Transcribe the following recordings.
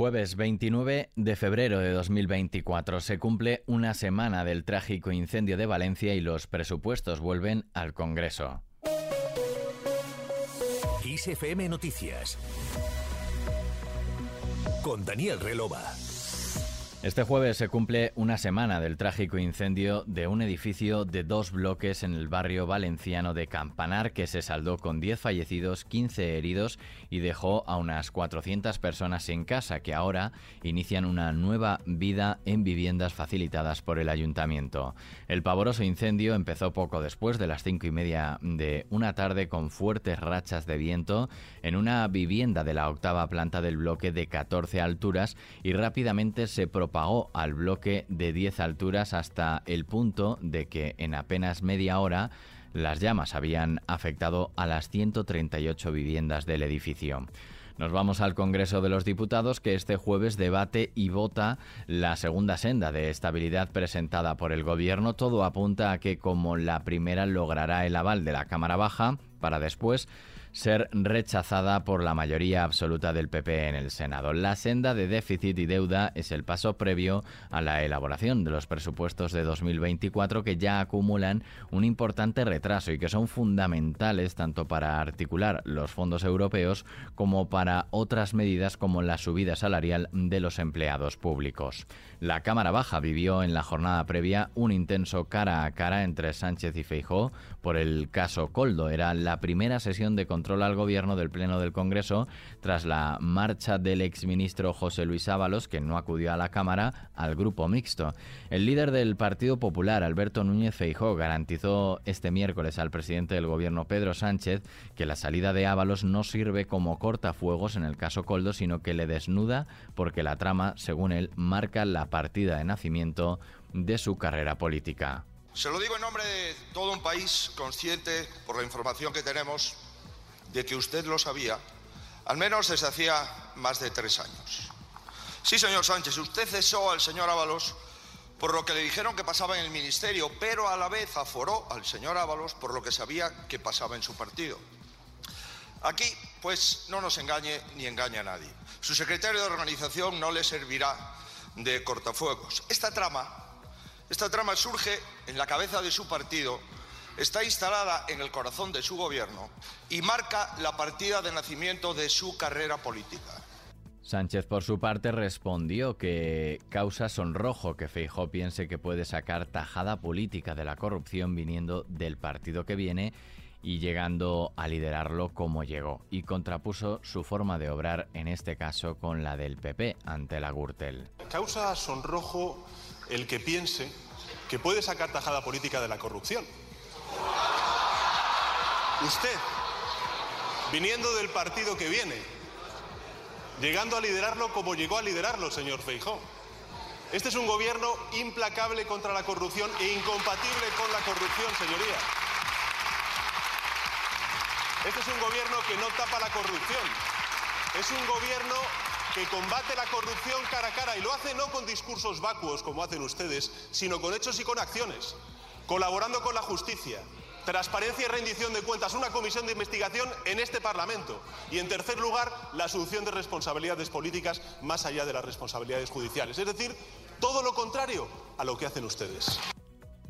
Jueves 29 de febrero de 2024 se cumple una semana del trágico incendio de Valencia y los presupuestos vuelven al Congreso. ISFM Noticias con Daniel Relova. Este jueves se cumple una semana del trágico incendio de un edificio de dos bloques en el barrio valenciano de Campanar que se saldó con 10 fallecidos, 15 heridos y dejó a unas 400 personas sin casa que ahora inician una nueva vida en viviendas facilitadas por el ayuntamiento. El pavoroso incendio empezó poco después de las cinco y media de una tarde con fuertes rachas de viento en una vivienda de la octava planta del bloque de 14 alturas y rápidamente se propagó propagó al bloque de 10 alturas hasta el punto de que en apenas media hora las llamas habían afectado a las 138 viviendas del edificio. Nos vamos al Congreso de los Diputados que este jueves debate y vota la segunda senda de estabilidad presentada por el Gobierno. Todo apunta a que como la primera logrará el aval de la Cámara Baja para después ser rechazada por la mayoría absoluta del PP en el Senado. La senda de déficit y deuda es el paso previo a la elaboración de los presupuestos de 2024 que ya acumulan un importante retraso y que son fundamentales tanto para articular los fondos europeos como para otras medidas como la subida salarial de los empleados públicos. La Cámara Baja vivió en la jornada previa un intenso cara a cara entre Sánchez y Feijó por el caso Coldo. Era la primera sesión de control al gobierno del Pleno del Congreso tras la marcha del exministro José Luis Ábalos, que no acudió a la Cámara, al grupo mixto. El líder del Partido Popular, Alberto Núñez Feijó, garantizó este miércoles al presidente del gobierno, Pedro Sánchez, que la salida de Ábalos no sirve como cortafuegos en el caso Coldo, sino que le desnuda porque la trama, según él, marca la partida de nacimiento de su carrera política. Se lo digo en nombre de todo un país consciente, por la información que tenemos, de que usted lo sabía, al menos desde hacía más de tres años. Sí, señor Sánchez, usted cesó al señor Ábalos por lo que le dijeron que pasaba en el ministerio, pero a la vez aforó al señor Ábalos por lo que sabía que pasaba en su partido. Aquí, pues, no nos engañe ni engañe a nadie. Su secretario de organización no le servirá de cortafuegos. Esta trama, esta trama surge en la cabeza de su partido está instalada en el corazón de su gobierno y marca la partida de nacimiento de su carrera política. Sánchez, por su parte, respondió que causa sonrojo que Feijó piense que puede sacar tajada política de la corrupción viniendo del partido que viene y llegando a liderarlo como llegó, y contrapuso su forma de obrar, en este caso con la del PP, ante la Gürtel. Causa sonrojo el que piense que puede sacar tajada política de la corrupción. Usted, viniendo del partido que viene, llegando a liderarlo como llegó a liderarlo, señor Feijó. Este es un gobierno implacable contra la corrupción e incompatible con la corrupción, señoría. Este es un gobierno que no tapa la corrupción. Es un gobierno que combate la corrupción cara a cara y lo hace no con discursos vacuos como hacen ustedes, sino con hechos y con acciones, colaborando con la justicia, transparencia y rendición de cuentas, una comisión de investigación en este Parlamento. Y, en tercer lugar, la asunción de responsabilidades políticas más allá de las responsabilidades judiciales. Es decir, todo lo contrario a lo que hacen ustedes.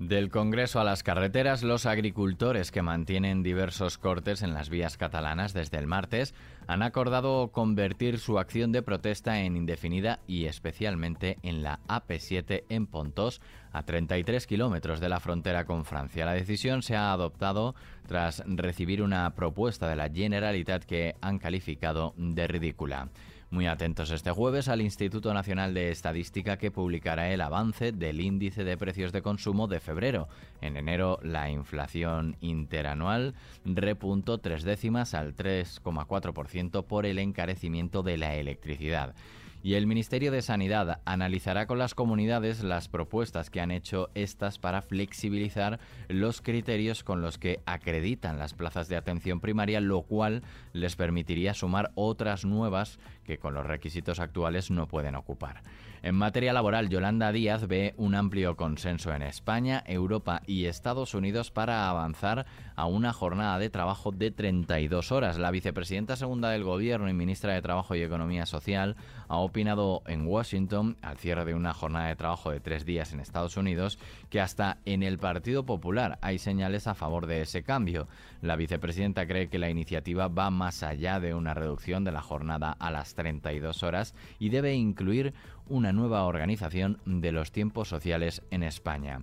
Del Congreso a las carreteras, los agricultores que mantienen diversos cortes en las vías catalanas desde el martes han acordado convertir su acción de protesta en indefinida y especialmente en la AP7 en Pontos, a 33 kilómetros de la frontera con Francia. La decisión se ha adoptado tras recibir una propuesta de la Generalitat que han calificado de ridícula. Muy atentos este jueves al Instituto Nacional de Estadística que publicará el avance del índice de precios de consumo de febrero. En enero la inflación interanual repuntó tres décimas al 3,4% por el encarecimiento de la electricidad y el Ministerio de Sanidad analizará con las comunidades las propuestas que han hecho estas para flexibilizar los criterios con los que acreditan las plazas de atención primaria, lo cual les permitiría sumar otras nuevas que con los requisitos actuales no pueden ocupar. En materia laboral, Yolanda Díaz ve un amplio consenso en España, Europa y Estados Unidos para avanzar a una jornada de trabajo de 32 horas. La vicepresidenta segunda del Gobierno y ministra de Trabajo y Economía Social ha opinado en Washington, al cierre de una jornada de trabajo de tres días en Estados Unidos, que hasta en el Partido Popular hay señales a favor de ese cambio. La vicepresidenta cree que la iniciativa va más allá de una reducción de la jornada a las 32 horas y debe incluir una nueva organización de los tiempos sociales en España.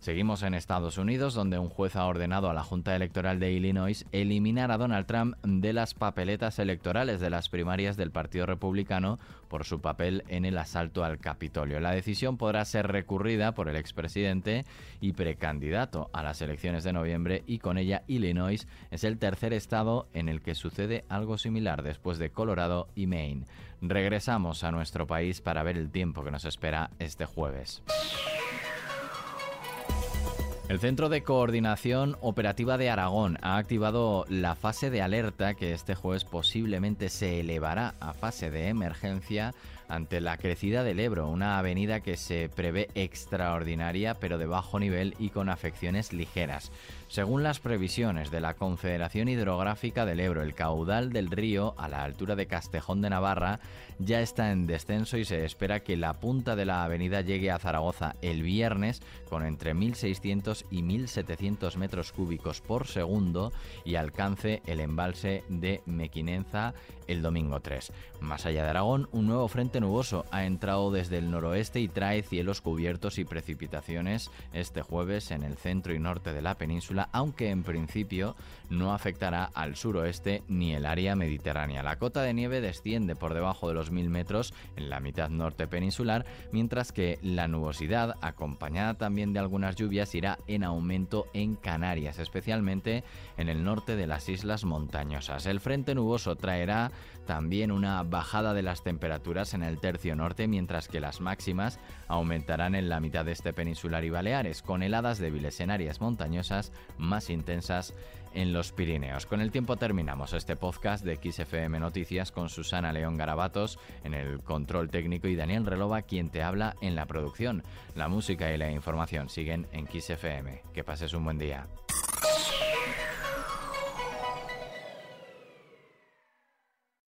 Seguimos en Estados Unidos, donde un juez ha ordenado a la Junta Electoral de Illinois eliminar a Donald Trump de las papeletas electorales de las primarias del Partido Republicano por su papel en el asalto al Capitolio. La decisión podrá ser recurrida por el expresidente y precandidato a las elecciones de noviembre y con ella Illinois es el tercer estado en el que sucede algo similar después de Colorado y Maine. Regresamos a nuestro país para ver el tiempo que nos espera este jueves. El Centro de Coordinación Operativa de Aragón ha activado la fase de alerta que este jueves posiblemente se elevará a fase de emergencia ante la crecida del Ebro, una avenida que se prevé extraordinaria pero de bajo nivel y con afecciones ligeras. Según las previsiones de la Confederación Hidrográfica del Ebro, el caudal del río a la altura de Castejón de Navarra ya está en descenso y se espera que la punta de la avenida llegue a Zaragoza el viernes con entre 1.600 y 1.700 metros cúbicos por segundo y alcance el embalse de Mequinenza el domingo 3. Más allá de Aragón, un nuevo frente nuboso ha entrado desde el noroeste y trae cielos cubiertos y precipitaciones este jueves en el centro y norte de la península, aunque en principio no afectará al suroeste ni el área mediterránea. La cota de nieve desciende por debajo de los 1000 metros en la mitad norte peninsular, mientras que la nubosidad, acompañada también de algunas lluvias, irá en aumento en Canarias, especialmente en el norte de las islas montañosas. El frente nuboso traerá también una bajada de las temperaturas en el tercio norte, mientras que las máximas aumentarán en la mitad este peninsular y Baleares, con heladas débiles en áreas montañosas más intensas en los Pirineos. Con el tiempo terminamos este podcast de XFM Noticias con Susana León Garabatos en el control técnico y Daniel Relova quien te habla en la producción. La música y la información siguen en XFM. Que pases un buen día.